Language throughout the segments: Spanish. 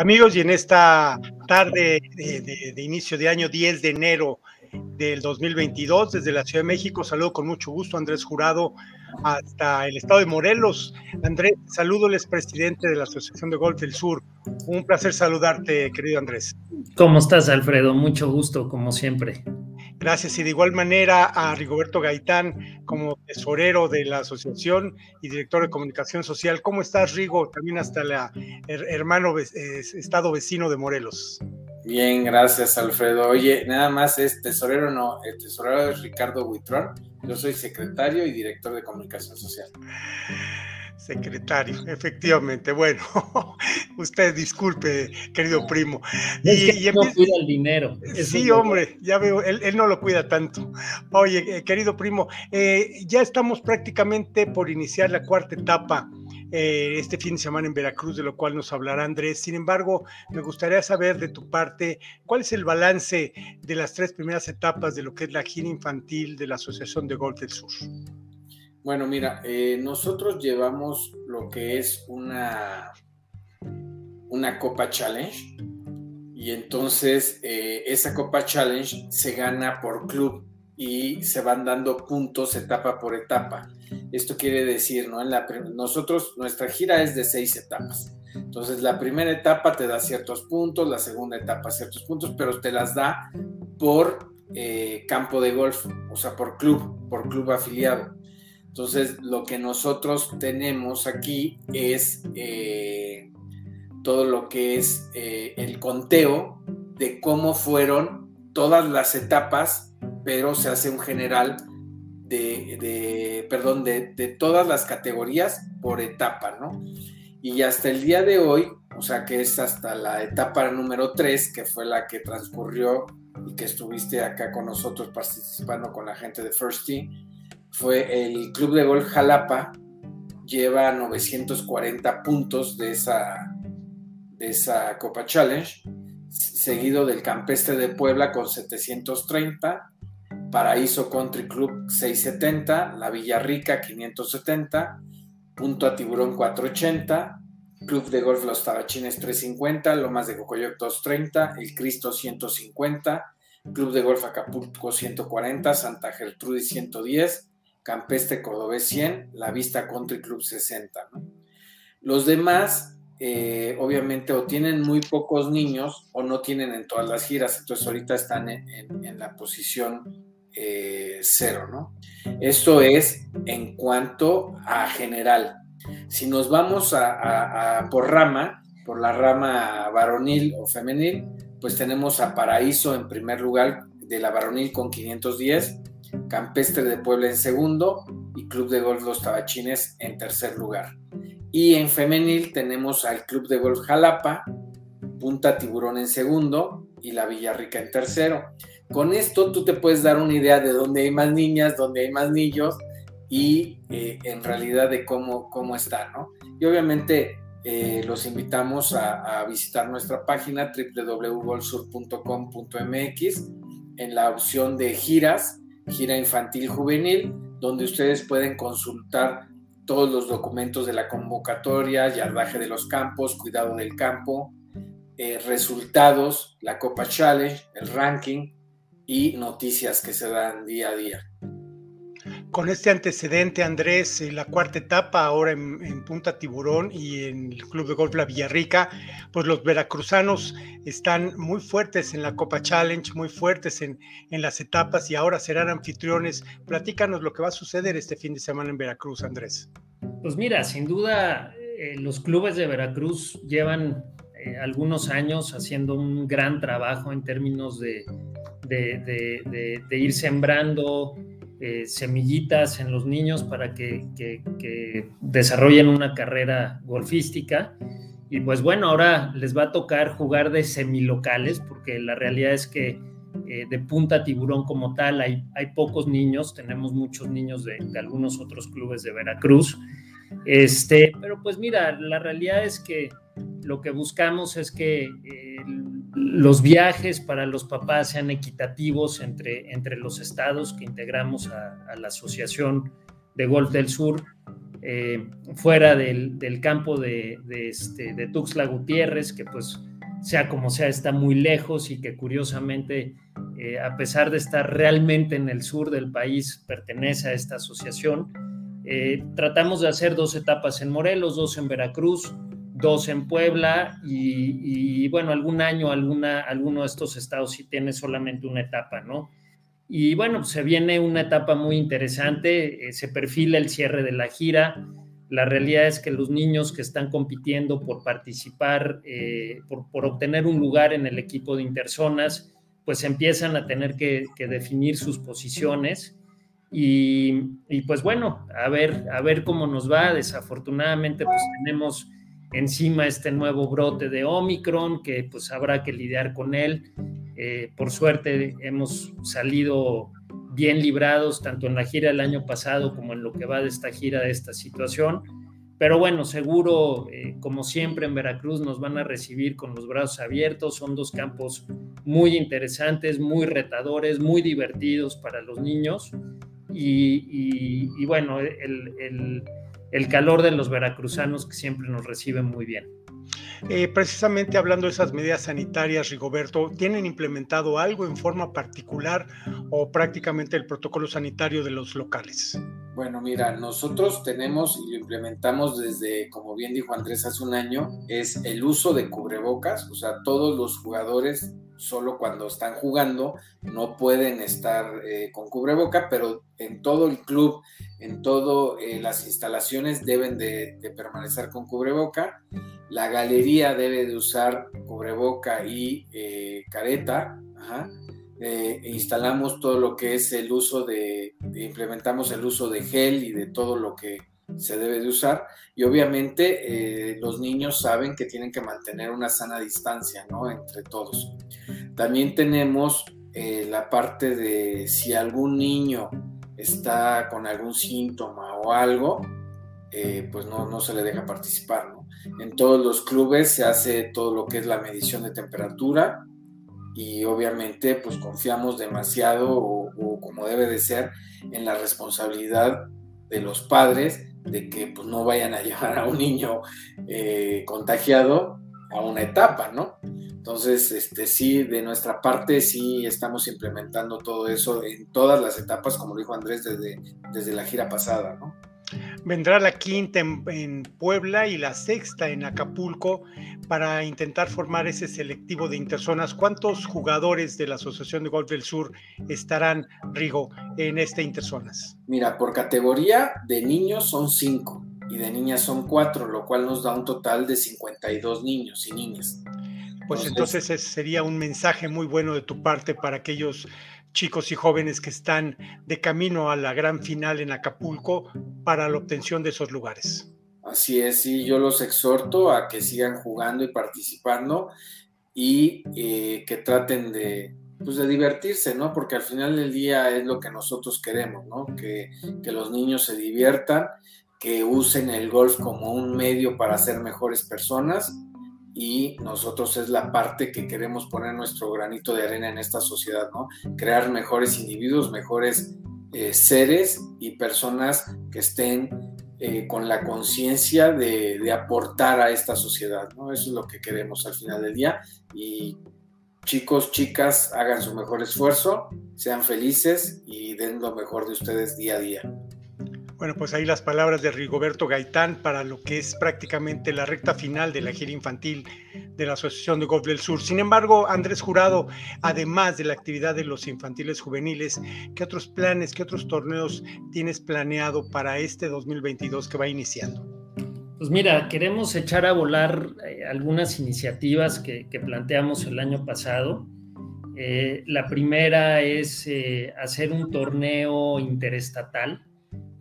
Amigos, y en esta tarde de, inicio de año 10 de enero del 2022, desde la Ciudad de México, saludo con mucho gusto a Andrés Jurado hasta el estado de Morelos. Andrés, saludo, el presidente de la Asociación de Golf del Sur. Un placer saludarte, querido Andrés. ¿Cómo estás, Alfredo? Mucho gusto, como siempre. Gracias. Y de igual manera a Rigoberto Gaitán como tesorero de la asociación y director de comunicación social. ¿Cómo estás, Rigo? También hasta el hermano estado vecino de Morelos. Bien, gracias, Alfredo. Oye, nada más es tesorero, no, el tesorero es Ricardo Buitrón. Yo soy secretario y director de comunicación social. Secretario, efectivamente. Bueno, usted disculpe, querido primo. y, no cuida el dinero. Sí, hombre, ya veo, él, no lo cuida tanto. Oye, eh, querido primo, eh, ya estamos prácticamente por iniciar la cuarta etapa eh, este fin de semana en Veracruz, de lo cual nos hablará Andrés. Sin embargo, me gustaría saber de tu parte, ¿cuál es el balance de las tres primeras etapas de lo que es la gira infantil de la Asociación de Golf del Sur? Bueno, mira, eh, nosotros llevamos lo que es una, una Copa Challenge y entonces eh, esa Copa Challenge se gana por club y se van dando puntos etapa por etapa. Esto quiere decir, ¿no? En la, nosotros, nuestra gira es de seis etapas. Entonces, la primera etapa te da ciertos puntos, la segunda etapa ciertos puntos, pero te las da por eh, campo de golf, o sea, por club, por club afiliado. Entonces, lo que nosotros tenemos aquí es eh, todo lo que es eh, el conteo de cómo fueron todas las etapas, pero se hace un general de, perdón, de, de, todas las categorías por etapa, ¿no? Y hasta el día de hoy, o sea que es hasta la etapa número 3, que fue la que transcurrió y que estuviste acá con nosotros participando con la gente de First Team, fue el Club de Golf Jalapa, lleva 940 puntos de esa, de esa Copa Challenge, seguido del Campestre de Puebla con 730, Paraíso Country Club 670, La Villarrica 570, Punto a Tiburón 480, Club de Golf Los Tabachines 350, Lomas de Cocoyoc 230, El Cristo 150, Club de Golf Acapulco 140, Santa Gertrudis 110, Campestre Cordobés 100, La Vista Country Club 60. Los demás, eh, obviamente, o tienen muy pocos niños o no tienen en todas las giras, entonces ahorita están en, la posición eh, cero, ¿no? Esto es en cuanto a general. Si nos vamos a, por rama, por la rama varonil o femenil, pues tenemos a Paraíso en primer lugar de la varonil con 510, Campestre de Puebla en segundo y Club de Golf Los Tabachines en tercer lugar. Y en femenil tenemos al Club de Golf Jalapa, Punta Tiburón en segundo y la Villarrica en tercero. Con esto tú te puedes dar una idea de dónde hay más niñas, dónde hay más niños y eh, en realidad de cómo, cómo está, ¿no? Y obviamente eh, los invitamos a, a, visitar nuestra página www.golsur.com.mx en la opción de giras gira infantil juvenil, donde ustedes pueden consultar todos los documentos de la convocatoria, yardaje de los campos, cuidado del campo, eh, resultados, la Copa Challenge, el ranking y noticias que se dan día a día con este antecedente, Andrés, la cuarta etapa, ahora en, Punta Tiburón y en el Club de Golf La Villarrica, pues los veracruzanos están muy fuertes en la Copa Challenge, muy fuertes en, en las etapas y ahora serán anfitriones. Platícanos lo que va a suceder este fin de semana en Veracruz, Andrés. Pues mira, sin duda, eh, los clubes de Veracruz llevan eh, algunos años haciendo un gran trabajo en términos de, de ir sembrando eh, semillitas en los niños para que, desarrollen una carrera golfística. Y pues bueno, ahora les va a tocar jugar de semilocales, porque la realidad es que eh, de punta tiburón como tal hay, hay pocos niños, tenemos muchos niños de, algunos otros clubes de Veracruz. Este, pero pues mira, la realidad es que lo que buscamos es que eh, los viajes para los papás sean equitativos entre, entre los estados que integramos a, la Asociación de Golf del Sur fuera del, campo de, este, de Tuxtla Gutiérrez, que pues sea como sea está muy lejos y que curiosamente, a pesar de estar realmente en el sur del país, pertenece a esta asociación. tratamos de hacer dos etapas en Morelos, dos en Veracruz, dos en Puebla y, bueno, algún año alguna, alguno de estos estados sí tiene solamente una etapa, ¿no? Y bueno, pues se viene una etapa muy interesante, eh, se perfila el cierre de la gira. La realidad es que los niños que están compitiendo por participar, eh, por, obtener un lugar en el equipo de interzonas, pues empiezan a tener que, definir sus posiciones. Y, y, pues bueno, a ver, a ver cómo nos va. Desafortunadamente, pues tenemos encima este nuevo brote de Omicron, que pues habrá que lidiar con él. Eh, por suerte hemos salido bien librados tanto en la gira del año pasado como en lo que va de esta gira de esta situación. Pero bueno, seguro, eh, como siempre en Veracruz, nos van a recibir con los brazos abiertos. Son dos campos muy interesantes, muy retadores, muy divertidos para los niños. Y, bueno, el el calor de los veracruzanos que siempre nos reciben muy bien. Eh, precisamente hablando de esas medidas sanitarias, Rigoberto, ¿tienen implementado algo en forma particular o prácticamente el protocolo sanitario de los locales? Bueno, mira, nosotros tenemos y lo implementamos desde, como bien dijo Andrés hace un año, es el uso de cubrebocas, o sea, todos los jugadores solo cuando están jugando no pueden estar eh, con cubreboca, pero en todo el club, en todas eh, las instalaciones deben de, permanecer con cubreboca. La galería debe de usar cubreboca y eh, careta. E instalamos todo lo que es el uso de, implementamos el uso de gel y de todo lo que se debe de usar y obviamente eh, los niños saben que tienen que mantener una sana distancia ¿no? entre todos. También tenemos eh, la parte de si algún niño está con algún síntoma o algo, eh, pues no, no, se le deja participar. En todos los clubes se hace todo lo que es la medición de temperatura y obviamente pues confiamos demasiado o, o como debe de ser en la responsabilidad de los padres de que pues, no vayan a llevar a un niño eh, contagiado a una etapa, ¿no? Entonces, este, sí, de nuestra parte sí estamos implementando todo eso en todas las etapas, como dijo Andrés, desde, desde la gira pasada, ¿no? Vendrá la quinta en, Puebla y la sexta en Acapulco para intentar formar ese selectivo de interzonas. ¿Cuántos jugadores de la Asociación de Golf del Sur estarán, Rigo, en este interzonas? Mira, por categoría de niños son cinco y de niñas son cuatro, lo cual nos da un total de 52 niños y niñas. Pues entonces, entonces sería un mensaje muy bueno de tu parte para aquellos chicos y jóvenes que están de camino a la gran final en Acapulco para la obtención de esos lugares. Así es, y yo los exhorto a que sigan jugando y participando y eh, que traten de, pues de divertirse, ¿no? Porque al final del día es lo que nosotros queremos, ¿no? Que, que los niños se diviertan, que usen el golf como un medio para ser mejores personas y nosotros es la parte que queremos poner nuestro granito de arena en esta sociedad, ¿no? Crear mejores individuos, mejores eh, seres y personas que estén eh, con la conciencia de, de, aportar a esta sociedad, ¿no? Eso es lo que queremos al final del día y chicos, chicas, hagan su mejor esfuerzo, sean felices y den lo mejor de ustedes día a día. Bueno, pues ahí las palabras de Rigoberto Gaitán para lo que es prácticamente la recta final de la gira infantil de la Asociación de Golf del Sur. Sin embargo, Andrés Jurado, además de la actividad de los infantiles juveniles, ¿qué otros planes, qué otros torneos tienes planeado para este 2022 que va iniciando? Pues mira, queremos echar a volar eh, algunas iniciativas que, planteamos el año pasado. Eh, la primera es eh, hacer un torneo interestatal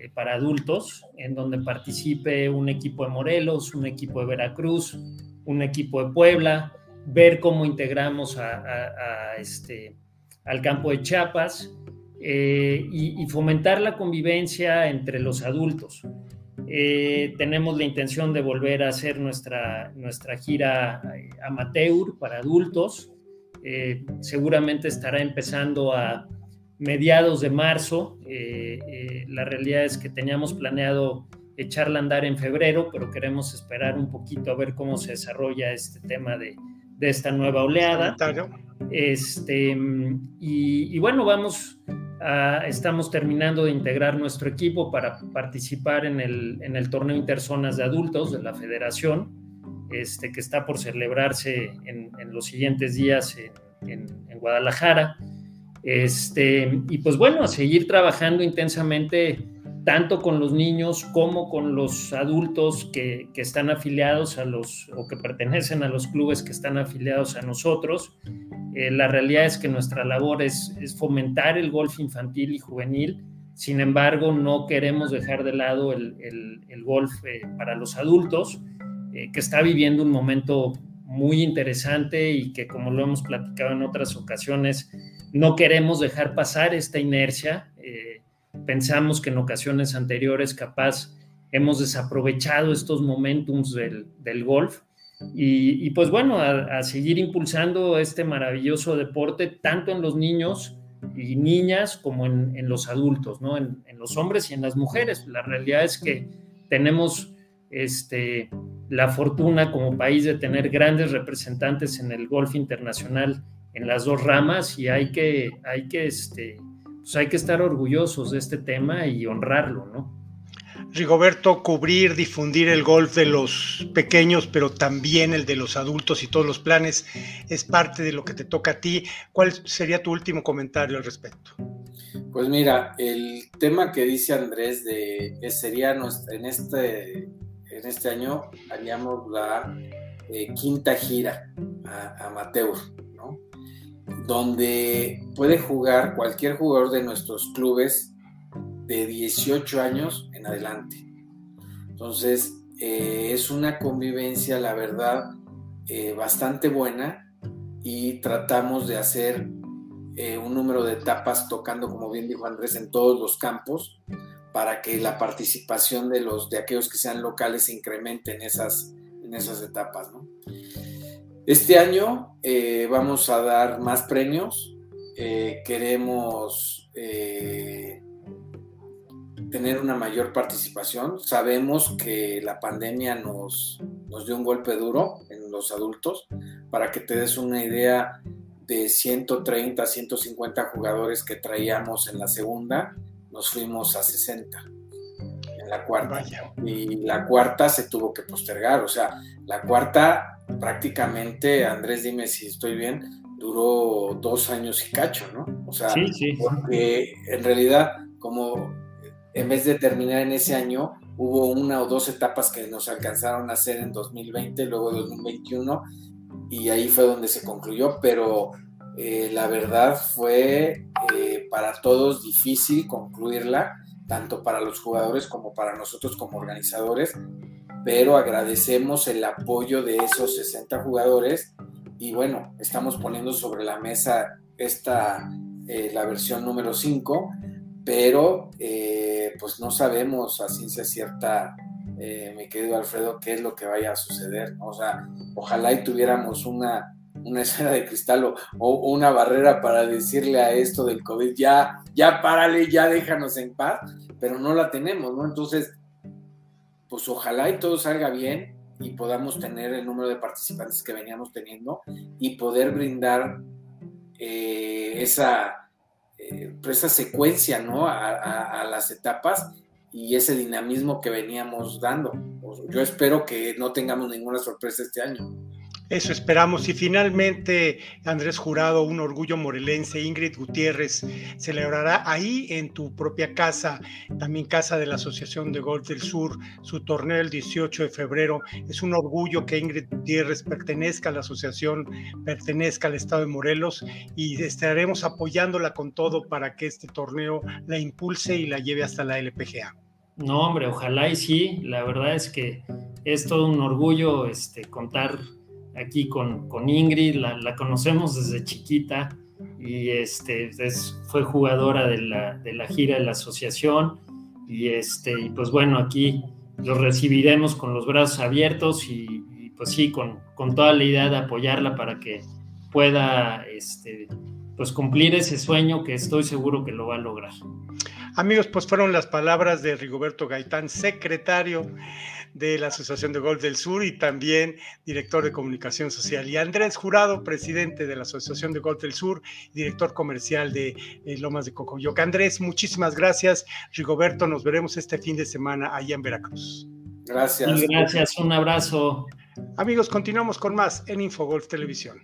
eh, para adultos, en donde participe un equipo de Morelos, un equipo de Veracruz, un equipo de Puebla, ver cómo integramos este, al campo de Chiapas eh, y, fomentar la convivencia entre los adultos. Eh, tenemos la intención de volver a hacer nuestra, nuestra gira amateur para adultos. seguramente estará empezando a, mediados de marzo. Eh, eh, la realidad es que teníamos planeado echarla a andar en febrero, pero queremos esperar un poquito a ver cómo se desarrolla este tema de, esta nueva oleada. Este, y, bueno, vamos, estamos terminando de integrar nuestro equipo para participar en el, en el torneo Interzonas de Adultos de la Federación, este, que está por celebrarse en, los siguientes días en, en Guadalajara. Este, y pues bueno, a seguir trabajando intensamente tanto con los niños como con los adultos que, están afiliados a los o que pertenecen a los clubes que están afiliados a nosotros. Eh, la realidad es que nuestra labor es, fomentar el golf infantil y juvenil, sin embargo no queremos dejar de lado el, golf eh, para los adultos, eh, que está viviendo un momento muy interesante y que como lo hemos platicado en otras ocasiones, no queremos dejar pasar esta inercia pensamos que en ocasiones anteriores capaz hemos desaprovechado estos momentums del, golf. Y, pues bueno, a, seguir impulsando este maravilloso deporte, tanto en los niños y niñas como en, los adultos, ¿no? En, los hombres y en las mujeres. La realidad es que tenemos este, la fortuna como país de tener grandes representantes en el golf internacional en las dos ramas y hay que, hay que este, pues hay que estar orgullosos de este tema y honrarlo, ¿no? Rigoberto, cubrir, difundir el golf de los pequeños, pero también el de los adultos y todos los planes es parte de lo que te toca a ti. ¿Cuál sería tu último comentario al respecto? Pues mira, el tema que dice Andrés de sería en este, en este año haríamos la eh, quinta gira a amateur donde puede jugar cualquier jugador de nuestros clubes de 18 años en adelante. Entonces, eh, es una convivencia, la verdad, eh, bastante buena y tratamos de hacer eh, un número de etapas tocando, como bien dijo Andrés, en todos los campos para que la participación de los de aquellos que sean locales se incremente en esas, en esas etapas. ¿no? Este año eh, vamos a dar más premios. Eh, queremos eh, tener una mayor participación. Sabemos que la pandemia nos, nos dio un golpe duro en los adultos. Para que te des una idea de 130, 150 jugadores que traíamos en la segunda, nos fuimos a 60 en la cuarta. Y la cuarta se tuvo que postergar. O sea, la cuarta prácticamente, Andrés, dime si estoy bien, duró dos años y cacho, ¿no? O sea, porque en realidad, como en vez de terminar en ese año, hubo una o dos etapas que nos alcanzaron a hacer en 2020, luego 2021, y ahí fue donde se concluyó, pero eh, la verdad fue eh, para todos difícil concluirla, tanto para los jugadores como para nosotros como organizadores, pero agradecemos el apoyo de esos 60 jugadores y bueno, estamos poniendo sobre la mesa esta, eh, la versión número 5, pero eh, pues no sabemos a ciencia cierta, eh, mi querido Alfredo, qué es lo que vaya a suceder. O sea, ojalá y tuviéramos una, una esfera de cristal o, una barrera para decirle a esto del COVID, ya, ya párale, ya déjanos en paz, pero no la tenemos, ¿no? Entonces, pues ojalá y todo salga bien y podamos tener el número de participantes que veníamos teniendo y poder brindar eh, esa, eh, pues esa secuencia ¿no? A, a, las etapas y ese dinamismo que veníamos dando. Yo espero que no tengamos ninguna sorpresa este año. Eso esperamos. Y finalmente, Andrés Jurado, un orgullo morelense, Ingrid Gutiérrez, celebrará ahí en tu propia casa, también casa de la Asociación de Golf del Sur, su torneo el 18 de febrero. Es un orgullo que Ingrid Gutiérrez pertenezca a la asociación, pertenezca al Estado de Morelos y estaremos apoyándola con todo para que este torneo la impulse y la lleve hasta la LPGA. No, hombre, ojalá y sí. La verdad es que es todo un orgullo este, contar aquí con, con Ingrid, la, conocemos desde chiquita y este, fue jugadora de la, de la, gira de la asociación y, este, y pues bueno, aquí los recibiremos con los brazos abiertos y, pues sí, con, con, toda la idea de apoyarla para que pueda este, pues cumplir ese sueño que estoy seguro que lo va a lograr. Amigos, pues fueron las palabras de Rigoberto Gaitán, secretario de la Asociación de Golf del Sur y también director de comunicación social. Y Andrés Jurado, presidente de la Asociación de Golf del Sur, director comercial de eh, Lomas de Cocoyoc. Andrés, muchísimas gracias. Rigoberto, nos veremos este fin de semana allá en Veracruz. Gracias. Gracias, un abrazo. Amigos, continuamos con más en Infogolf Televisión.